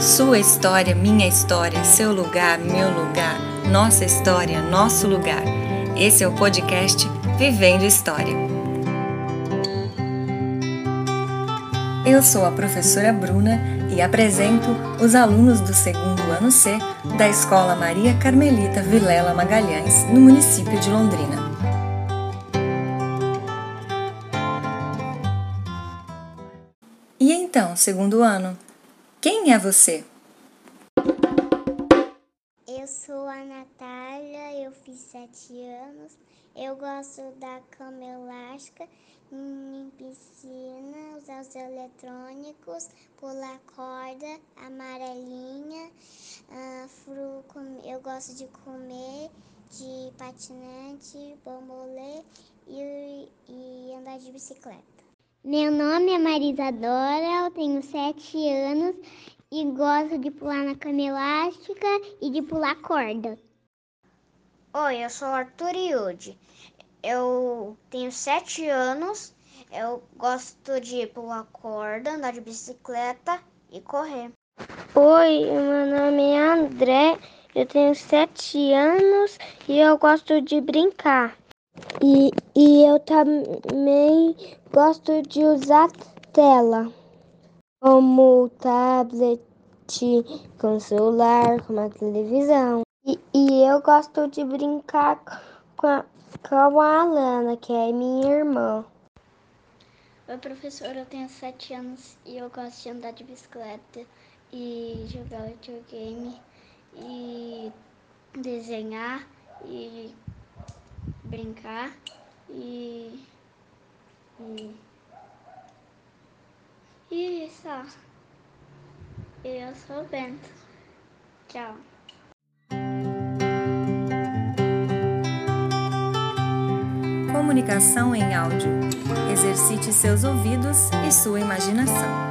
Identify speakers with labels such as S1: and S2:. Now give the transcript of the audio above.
S1: Sua história, minha história, seu lugar, meu lugar, nossa história, nosso lugar. Esse é o podcast Vivendo História. Eu sou a professora Bruna e apresento os alunos do segundo ano C da Escola Maria Carmelita Vilela Magalhães, no município de Londrina. E então, segundo ano, quem é você?
S2: Eu sou a Natália, eu fiz sete anos. Eu gosto da cama elástica, em piscina, usar os eletrônicos, pular corda, amarelinha, uh, fru, eu gosto de comer, de patinete, bambolê e, e andar de bicicleta.
S3: Meu nome é Marisa Dora, eu tenho sete anos e gosto de pular na cama elástica e de pular corda.
S4: Oi, eu sou Arthur Yudi. Eu tenho sete anos, eu gosto de pular corda, andar de bicicleta e correr.
S5: Oi, meu nome é André, eu tenho sete anos e eu gosto de brincar. E, e eu também gosto de usar tela, como tablet, com celular, como a televisão. E, e eu gosto de brincar com a, com a Alana, que é minha irmã.
S6: Oi, professor, eu tenho sete anos e eu gosto de andar de bicicleta e jogar videogame e desenhar e brincar e. e. e só. Eu sou o Bento. Tchau.
S1: Comunicação em áudio. Exercite seus ouvidos e sua imaginação.